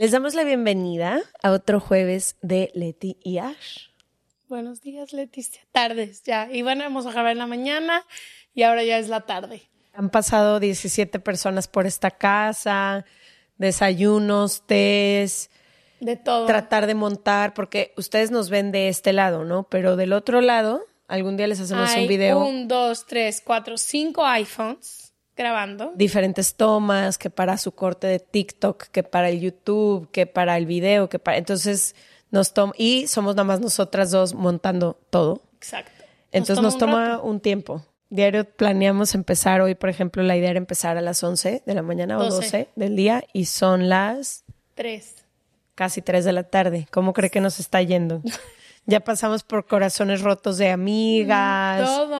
Les damos la bienvenida a otro jueves de Leti y Ash. Buenos días, Leticia. Tardes, ya. Íbamos a grabar en la mañana y ahora ya es la tarde. Han pasado 17 personas por esta casa, desayunos, tés. De todo. Tratar de montar, porque ustedes nos ven de este lado, ¿no? Pero del otro lado, algún día les hacemos Hay un video. Un, dos, tres, cuatro, cinco iPhones grabando. Diferentes tomas, que para su corte de TikTok, que para el YouTube, que para el video, que para. Entonces nos toma. Y somos nada más nosotras dos montando todo. Exacto. Entonces nos toma, un tiempo. Diario planeamos empezar hoy, por ejemplo, la idea era empezar a las 11 de la mañana o 12. 12 del día y son las Tres. casi 3 de la tarde. ¿Cómo cree que nos está yendo? ya pasamos por corazones rotos de amigas. Todo.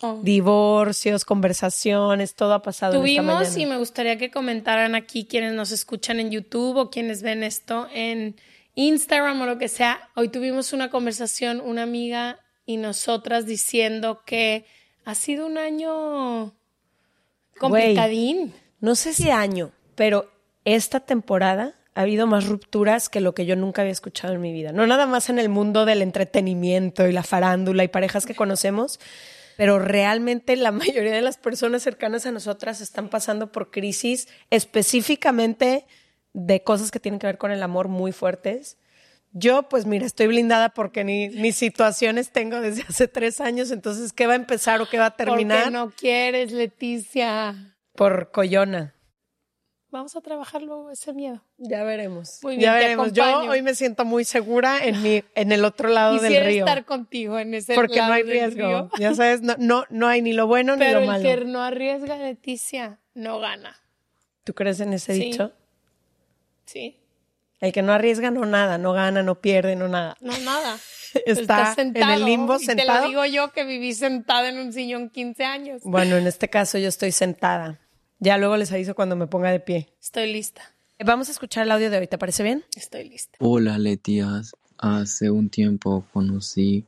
Oh. Divorcios, conversaciones, todo ha pasado. esta Tuvimos y me gustaría que comentaran aquí quienes nos escuchan en YouTube o quienes ven esto en Instagram o lo que sea. Hoy tuvimos una conversación, una amiga y nosotras diciendo que ha sido un año complicadín. No sé si año, pero esta temporada ha habido más rupturas que lo que yo nunca había escuchado en mi vida. No nada más en el mundo del entretenimiento y la farándula y parejas que conocemos, pero realmente la mayoría de las personas cercanas a nosotras están pasando por crisis específicamente de cosas que tienen que ver con el amor muy fuertes. Yo, pues mira, estoy blindada porque ni, ni situaciones tengo desde hace tres años, entonces, ¿qué va a empezar o qué va a terminar? Porque no quieres, Leticia. Por collona. Vamos a trabajar luego ese miedo. Ya veremos. Muy ya bien, te veremos. Yo hoy me siento muy segura en mi, en el otro lado del Quisiera río. estar contigo en ese Porque no lado hay del riesgo. río. Ya sabes, no, no, no hay ni lo bueno ni Pero lo el malo. que no arriesga, Leticia, no gana. ¿Tú crees en ese Sí. dicho? Sí. El que no arriesga no nada, no gana, no pierde, no nada. No, nada. Está Estás en el limbo y Te sentado. lo digo yo que viví sentada en un sillón 15 años. Bueno, en este caso yo estoy sentada. Ya luego les aviso cuando me ponga de pie. Estoy lista. Vamos a escuchar el audio de hoy, ¿te parece bien? Estoy lista. Hola Letías, hace un tiempo conocí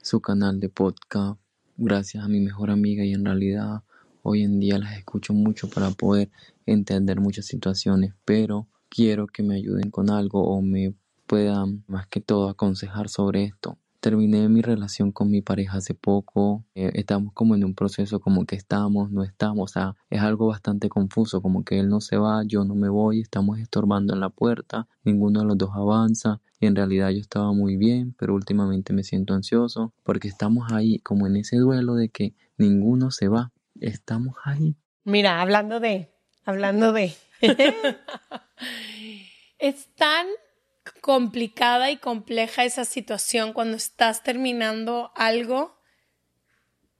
su canal de podcast gracias a mi mejor amiga y en realidad hoy en día las escucho mucho para poder entender muchas situaciones, pero quiero que me ayuden con algo o me puedan más que todo aconsejar sobre esto. Terminé mi relación con mi pareja hace poco, eh, estamos como en un proceso como que estamos, no estamos, o sea, es algo bastante confuso, como que él no se va, yo no me voy, estamos estorbando en la puerta, ninguno de los dos avanza y en realidad yo estaba muy bien, pero últimamente me siento ansioso porque estamos ahí como en ese duelo de que ninguno se va, estamos ahí. Mira, hablando de, hablando de. Es tan complicada y compleja esa situación cuando estás terminando algo,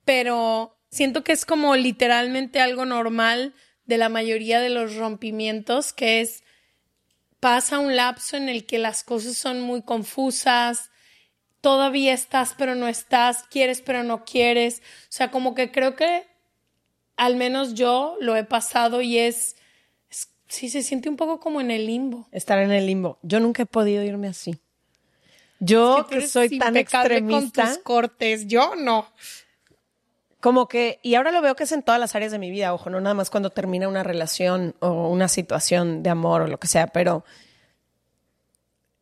pero siento que es como literalmente algo normal de la mayoría de los rompimientos, que es pasa un lapso en el que las cosas son muy confusas, todavía estás pero no estás, quieres pero no quieres, o sea, como que creo que al menos yo lo he pasado y es Sí, se siente un poco como en el limbo. Estar en el limbo. Yo nunca he podido irme así. Yo que, soy tan extremista. Con tus cortes, yo no. Como que, y ahora lo veo que es en todas las áreas de mi vida, ojo, no nada más cuando termina una relación o una situación de amor o lo que sea, pero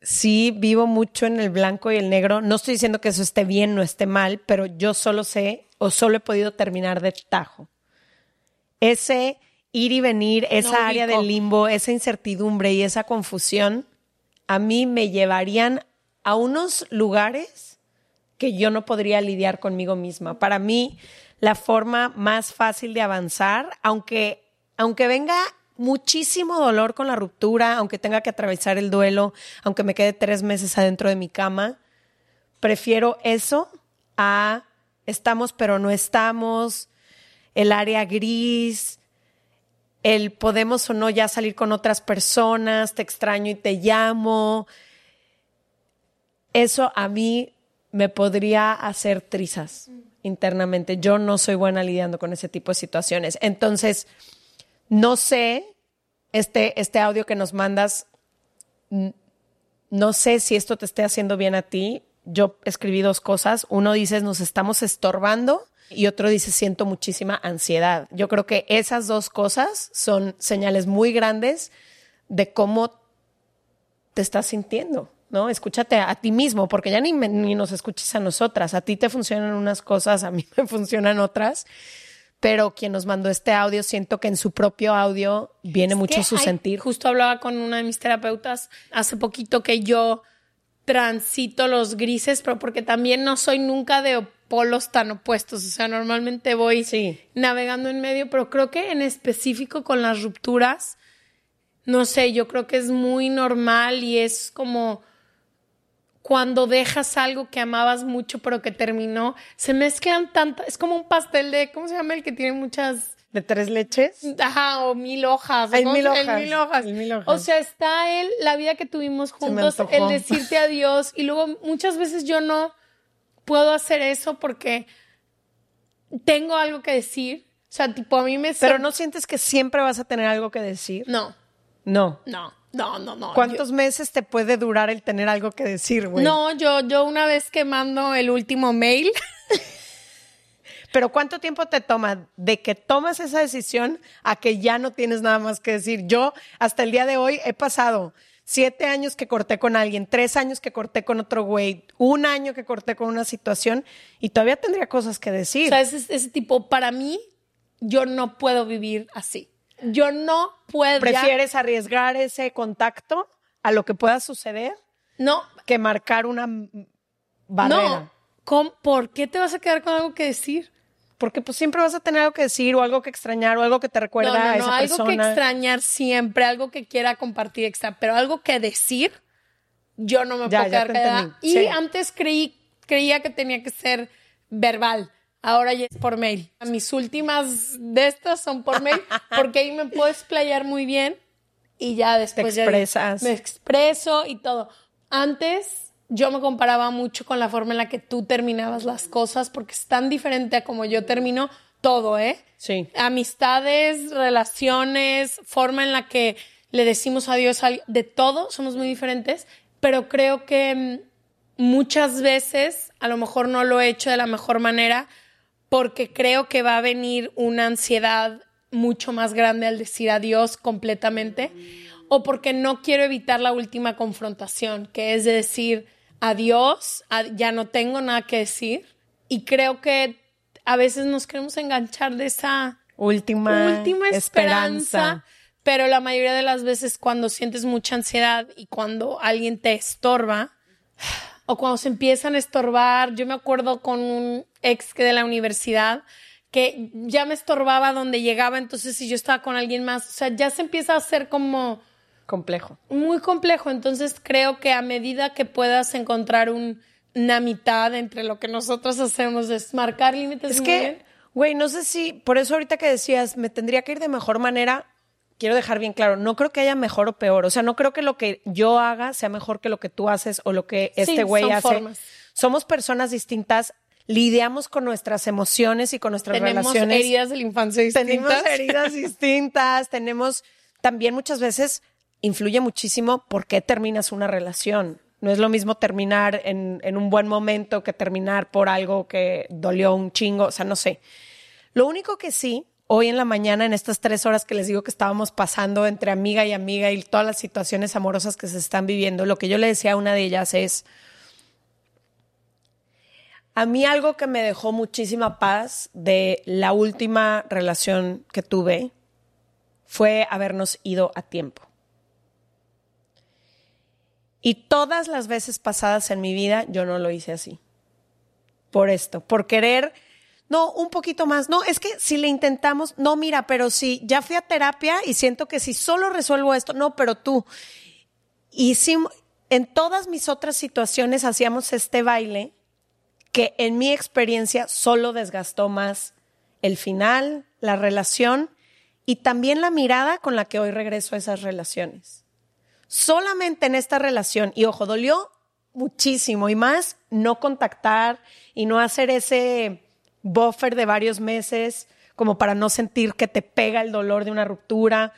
sí vivo mucho en el blanco y el negro. No estoy diciendo que eso esté bien, no esté mal, pero yo solo sé o solo he podido terminar de tajo. Ese ir y venir, esa área del limbo, esa incertidumbre y esa confusión, a mí me llevarían a unos lugares que yo no podría lidiar conmigo misma. Para mí, la forma más fácil de avanzar, aunque, aunque venga muchísimo dolor con la ruptura, aunque tenga que atravesar el duelo, aunque me quede tres meses adentro de mi cama, prefiero eso a estamos pero no estamos, el área gris, el podemos o no ya salir con otras personas, te extraño y te llamo. Eso a mí me podría hacer trizas internamente. Yo no soy buena lidiando con ese tipo de situaciones. Entonces, no sé, este, este audio que nos mandas, no sé si esto te esté haciendo bien a ti. Yo escribí dos cosas. Uno dice, nos estamos estorbando y otro dice, siento muchísima ansiedad. Yo creo que esas dos cosas son señales muy grandes de cómo te estás sintiendo, ¿no? Escúchate a, a ti mismo, porque ya ni, me- ni nos escuches a nosotras. A ti te funcionan unas cosas, a mí me funcionan otras. Pero quien nos mandó este audio, siento que en su propio audio viene mucho su hay- sentir. Justo hablaba con una de mis terapeutas hace poquito que yo transito los grises, pero porque también no soy nunca de polos tan opuestos. O sea, normalmente voy Sí. navegando en medio, pero creo que en específico con las rupturas, no sé, yo creo que es muy normal y es como cuando dejas algo que amabas mucho pero que terminó, se mezclan tantas, es como un pastel de, ¿cómo se llama el que tiene muchas ¿De tres leches? Ajá, o mil hojas. El ¿cómo mil hojas, El mil hojas. el mil hojas. O sea, está él, la vida que tuvimos juntos, el decirte adiós. Y luego muchas veces yo no puedo hacer eso porque tengo algo que decir. O sea, tipo, a mí me... Pero no sientes que siempre vas a tener algo que decir. No, No. no, no, no, no. ¿Cuántos meses te puede durar el tener algo que decir, güey? no, yo, yo una vez que mando el último mail, Pero ¿cuánto tiempo te toma de que tomas esa decisión a que ya no tienes nada más que decir? Yo hasta el día de hoy he pasado siete años que corté con alguien, tres años que corté con otro güey, un año que corté con una situación y todavía tendría cosas que o decir. sea, ese, ese tipo, para mí, yo no puedo vivir así. Yo no puedo. ya- ¿Prefieres arriesgar ese contacto a lo que pueda suceder No, que marcar una barrera? No, ¿Cómo- ¿por qué te vas a quedar con algo que decir? Porque pues siempre vas a tener algo que decir o algo que extrañar o algo que te recuerda no, no, a no, esa algo que persona. extrañar siempre, algo que quiera compartir extra, pero algo que decir, yo no me Ya, puedo ya quedar te. Y Sí. antes creí, creía que tenía que ser verbal. Ahora ya es por mail. Mis últimas de estas son por mail, porque ahí me puedo explayar muy bien y ya después ya expresas. me expreso y todo. Antes yo me comparaba mucho con la forma en la que tú terminabas las cosas, porque es tan diferente a como yo termino todo, ¿eh? Sí. amistades, relaciones, forma en la que le decimos adiós a alguien, de todo, somos muy diferentes, pero creo que mm, muchas veces a lo mejor no lo he hecho de la mejor manera porque creo que va a venir una ansiedad mucho más grande al decir adiós completamente o porque no quiero evitar la última confrontación, que es de decir adiós, ad- ya no tengo nada que decir y creo que a veces nos queremos enganchar de esa Última, última esperanza. Pero la mayoría de las veces cuando sientes mucha ansiedad y cuando alguien te estorba o cuando se empiezan a estorbar, yo me acuerdo con un ex que de la universidad que ya me estorbaba donde llegaba, entonces si yo estaba con alguien más, o sea, ya se empieza a hacer como Complejo. muy complejo. Entonces creo que a medida que puedas encontrar un- una mitad entre lo que nosotros hacemos es marcar límites. Es muy que, bien. güey, no sé si, por eso ahorita que decías, me tendría que ir de mejor manera, quiero dejar bien claro, no creo que haya mejor o peor, o sea, no creo que lo que yo haga sea mejor que lo que tú haces o lo que Sí, este güey hace. formas. Somos personas distintas, lidiamos con nuestras emociones y con nuestras tenemos relaciones. heridas de la infancia distintas. Tenemos heridas distintas, tenemos también muchas veces influye muchísimo por qué terminas una relación. No es lo mismo terminar en, un buen momento que terminar por algo que dolió un chingo, o sea, no sé. Lo único que sí, hoy en la mañana, en estas tres horas que les digo que estábamos pasando entre amiga y amiga y todas las situaciones amorosas que se están viviendo, lo que yo le decía a una de ellas es, a mí algo que me dejó muchísima paz de la última relación que tuve fue habernos ido a tiempo. Y todas las veces pasadas en mi vida yo no lo hice así. Por esto, por querer, no, un poquito más. No, es que si le intentamos, no, mira, pero si ya fui a terapia y siento que si solo resuelvo esto, no, pero tú. Y si, en todas mis otras situaciones hacíamos este baile que en mi experiencia solo desgastó más el final, la relación y también la mirada con la que hoy regreso a esas relaciones solamente en esta relación, y ojo, dolió muchísimo y más no contactar y no hacer ese buffer de varios meses como para no sentir que te pega el dolor de una ruptura.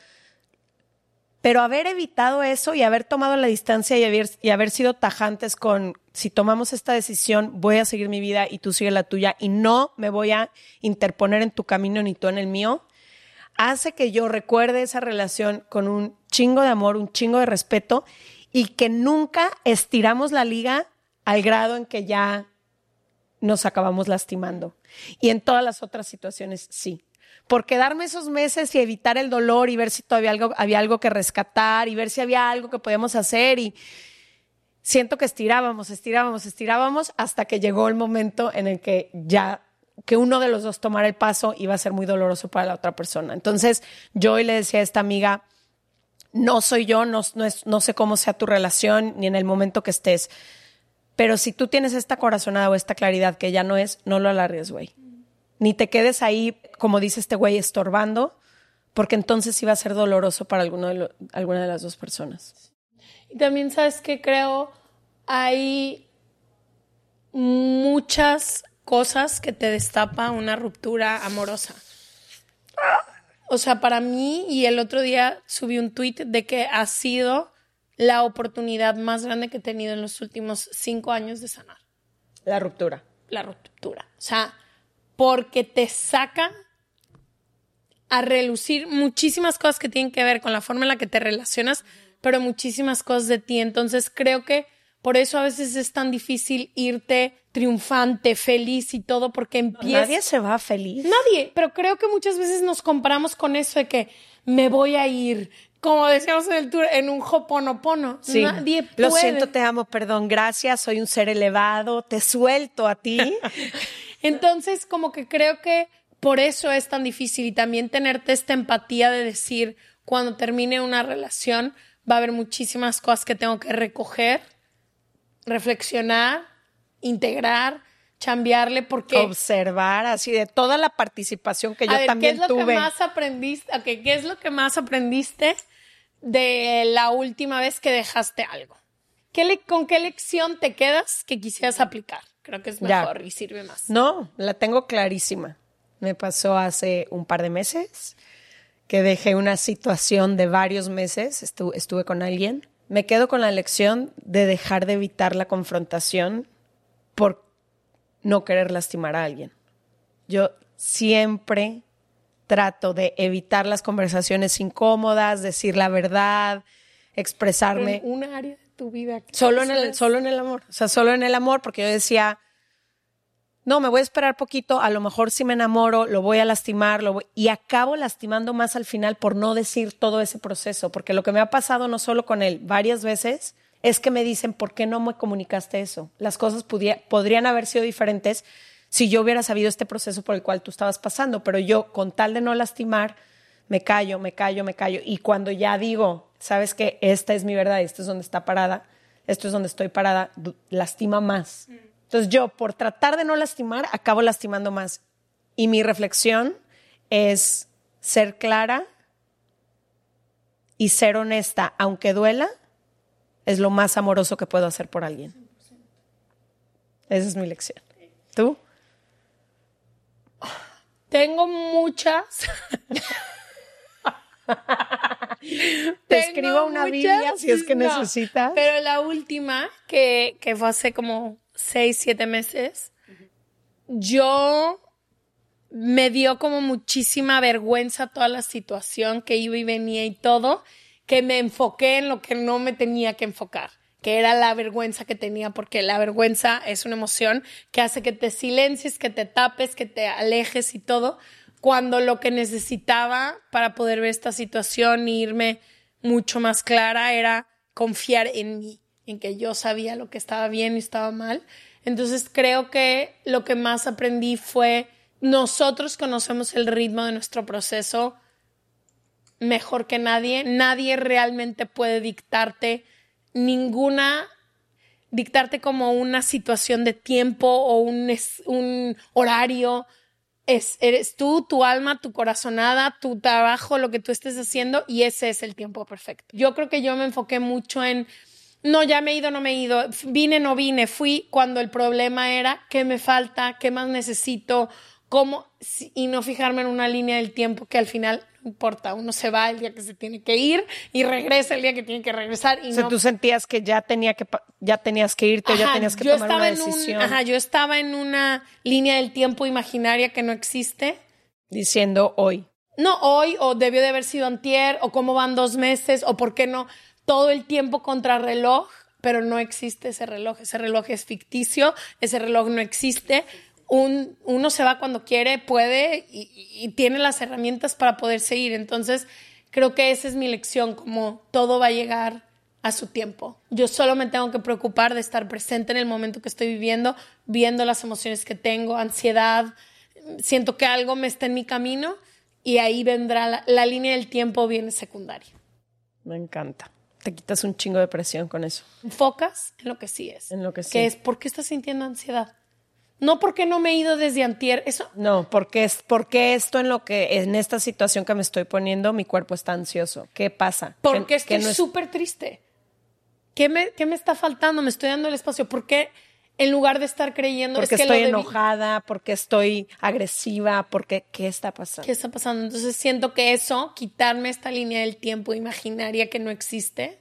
Pero haber evitado eso y haber tomado la distancia y haber, sido tajantes con, si tomamos esta decisión, voy a seguir mi vida y tú sigue la tuya y no me voy a interponer en tu camino ni tú en el mío, hace que yo recuerde esa relación con un chingo de amor, un chingo de respeto y que nunca estiramos la liga al grado en que ya nos acabamos lastimando. Y en todas las otras situaciones sí. Por quedarme esos meses y evitar el dolor y ver si todavía algo, había algo que rescatar y ver si había algo que podíamos hacer y siento que estirábamos, estirábamos, estirábamos hasta que llegó el momento en el que ya que uno de los dos tomara el paso iba a ser muy doloroso para la otra persona. Entonces yo hoy le decía a esta amiga, no soy yo, no, no, sé cómo sea tu relación ni en el momento que estés, pero si tú tienes esta corazonada o esta claridad que ya no es, no lo alargues, güey. Ni te quedes ahí, como dice este güey, estorbando, porque entonces iba a ser doloroso para alguna de las dos personas. Y también sabes que creo hay muchas cosas que te destapa una ruptura amorosa. O sea, para mí, y el otro día subí un tweet de que ha sido la oportunidad más grande que he tenido en los últimos cinco años de sanar. La ruptura. La ruptura. O sea, porque te saca a relucir muchísimas cosas que tienen que ver con la forma en la que te relacionas, pero muchísimas cosas de ti. Entonces creo que por eso a veces es tan difícil irte triunfante, feliz y todo, porque empieza. Nadie se va feliz. Nadie, pero creo que muchas veces nos comparamos con eso de que me voy a ir, como decíamos en el tour, en un hoponopono. Sí. Nadie puede. Lo siento, te amo, perdón, gracias, soy un ser elevado, te suelto a ti. Entonces, como que creo que por eso es tan difícil y también tenerte esta empatía de decir, cuando termine una relación, va a haber muchísimas cosas que tengo que recoger reflexionar, integrar, chambearle, porque... Observar, así de toda la participación que yo también ¿qué es lo Que más aprendiste, ¿Qué es lo que más aprendiste de la última vez que dejaste algo? ¿Qué ¿Con qué lección te quedas que quisieras aplicar? Creo que es mejor y sirve más. No, la tengo clarísima. Me pasó hace un par de meses que dejé una situación de varios meses, estuve con alguien me quedo con la lección de dejar de evitar la confrontación por no querer lastimar a alguien. Yo siempre trato de evitar las conversaciones incómodas, decir la verdad, expresarme. En un área de tu vida. Solo en, el, solo en el amor. O sea, solo en el amor, porque yo decía, no, me voy a esperar poquito, a lo mejor si me enamoro, lo voy a lastimar, lo y acabo lastimando más al final por no decir todo ese proceso, porque lo que me ha pasado no solo con él, varias veces, es que me dicen, ¿por qué no me comunicaste eso? Las cosas podrían haber sido diferentes si yo hubiera sabido este proceso por el cual tú estabas pasando, pero yo, con tal de no lastimar, me callo, me callo, me callo, y cuando ya digo, sabes que esta es mi verdad, esto es donde está parada, esto es donde estoy parada, lastima más. Entonces yo, por tratar de no lastimar, acabo lastimando más. Y mi reflexión es ser clara y ser honesta, aunque duela, es lo más amoroso que puedo hacer por alguien. Esa es mi lección. ¿Tú? Tengo muchas. Te escribo una Biblia si es que No, necesitas. Pero la última, que, que fue hace como seis, siete meses, yo me dio como muchísima vergüenza toda la situación que iba y venía y todo, que me enfoqué en lo que no me tenía que enfocar, que era la vergüenza que tenía, porque la vergüenza es una emoción que hace que te silencies, que te tapes, que te alejes y todo, cuando lo que necesitaba para poder ver esta situación e irme mucho más clara era confiar en mí, en que yo sabía lo que estaba bien y estaba mal. Entonces creo que lo que más aprendí fue nosotros conocemos el ritmo de nuestro proceso mejor que nadie. Nadie realmente puede dictarte ninguna, dictarte como una situación de tiempo o un, un horario. Es, eres tú, tu alma, tu corazonada, tu trabajo, lo que tú estés haciendo y ese es el tiempo perfecto. Yo creo que yo me enfoqué mucho en, no, ya me he ido, no me he ido, vine, no vine, fui cuando el problema era qué me falta, qué más necesito, cómo, y no fijarme en una línea del tiempo que al final no importa, uno se va el día que se tiene que ir y regresa el día que tiene que regresar y O sea, no tú sentías que ya tenía que ya tenías que irte, o ya Ajá, tenías que yo tomar estaba una en un- decisión ajá, yo estaba en una línea del tiempo imaginaria que no existe. diciendo hoy. No hoy, o debió de haber sido antier, o cómo van dos meses, o por qué no todo el tiempo contra reloj, pero no existe ese reloj. Ese reloj es ficticio, ese reloj no existe. Un, uno se va cuando quiere, puede y, y- y tiene las herramientas para poder seguir. Entonces, creo que esa es mi lección, como todo va a llegar a su tiempo. Yo solo me tengo que preocupar de estar presente en el momento que estoy viviendo, viendo las emociones que tengo, ansiedad, siento que algo me está en mi camino y ahí vendrá la, la línea del tiempo viene secundaria. Me encanta. Te quitas un chingo de presión con eso. Enfocas en lo que sí es. En lo que sí. Que es, ¿por qué estás sintiendo ansiedad? No porque no me he ido desde antier. Eso, No, porque es porque esto en lo que en esta situación que me estoy poniendo mi cuerpo está ansioso. ¿Qué pasa? porque Que- estoy no es- súper triste. ¿Qué me, ¿Qué me está faltando? Me estoy dando el espacio. ¿Por qué en lugar de estar creyendo porque es que estoy enojada, porque estoy agresiva, porque qué está pasando? ¿Qué está pasando? Entonces siento que eso, quitarme esta línea del tiempo imaginaria que no existe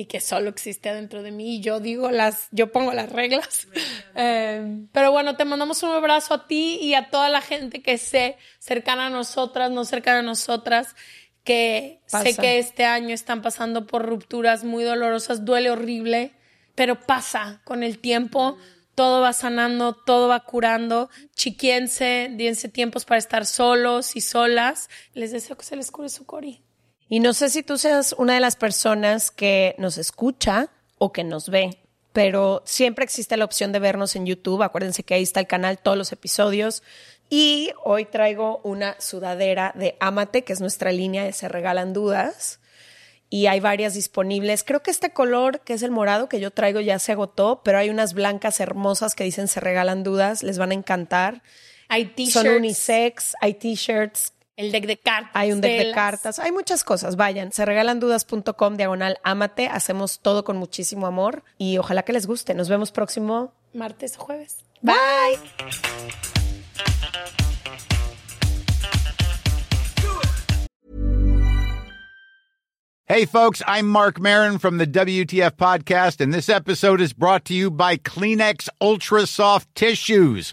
y que solo existe adentro de mí y yo digo las, yo pongo las reglas. Eh, pero bueno, te mandamos un abrazo a ti y a toda la gente que sé cercana a nosotras, no cercana a nosotras, que sé que este año están pasando por rupturas muy dolorosas, duele horrible, pero pasa con el tiempo. Todo va sanando, todo va curando. Chiquiense, dense tiempos para estar solos y solas. Les deseo que se les cure su cori. Y no sé si tú seas una de las personas que nos escucha o que nos ve, pero siempre existe la opción de vernos en YouTube. Acuérdense que ahí está el canal, todos los episodios. Y hoy traigo una sudadera de Amate, que es nuestra línea de Se Regalan Dudas. Y hay varias disponibles. Creo que este color, que es el morado que yo traigo, ya se agotó, pero hay unas blancas hermosas que dicen Se Regalan Dudas. Les van a encantar. Hay t-shirts, Son unisex, hay t-shirts, el deck de cartas. hay un deck de cartas, hay muchas cosas. Vayan, se regalandudas.com diagonal amate. Hacemos todo con muchísimo amor y ojalá que les guste. Nos vemos próximo. Martes o jueves. Bye. Hey, folks, I'm Mark Marin from the WTF Podcast, and this episode is brought to you by Kleenex Ultra Soft Tissues,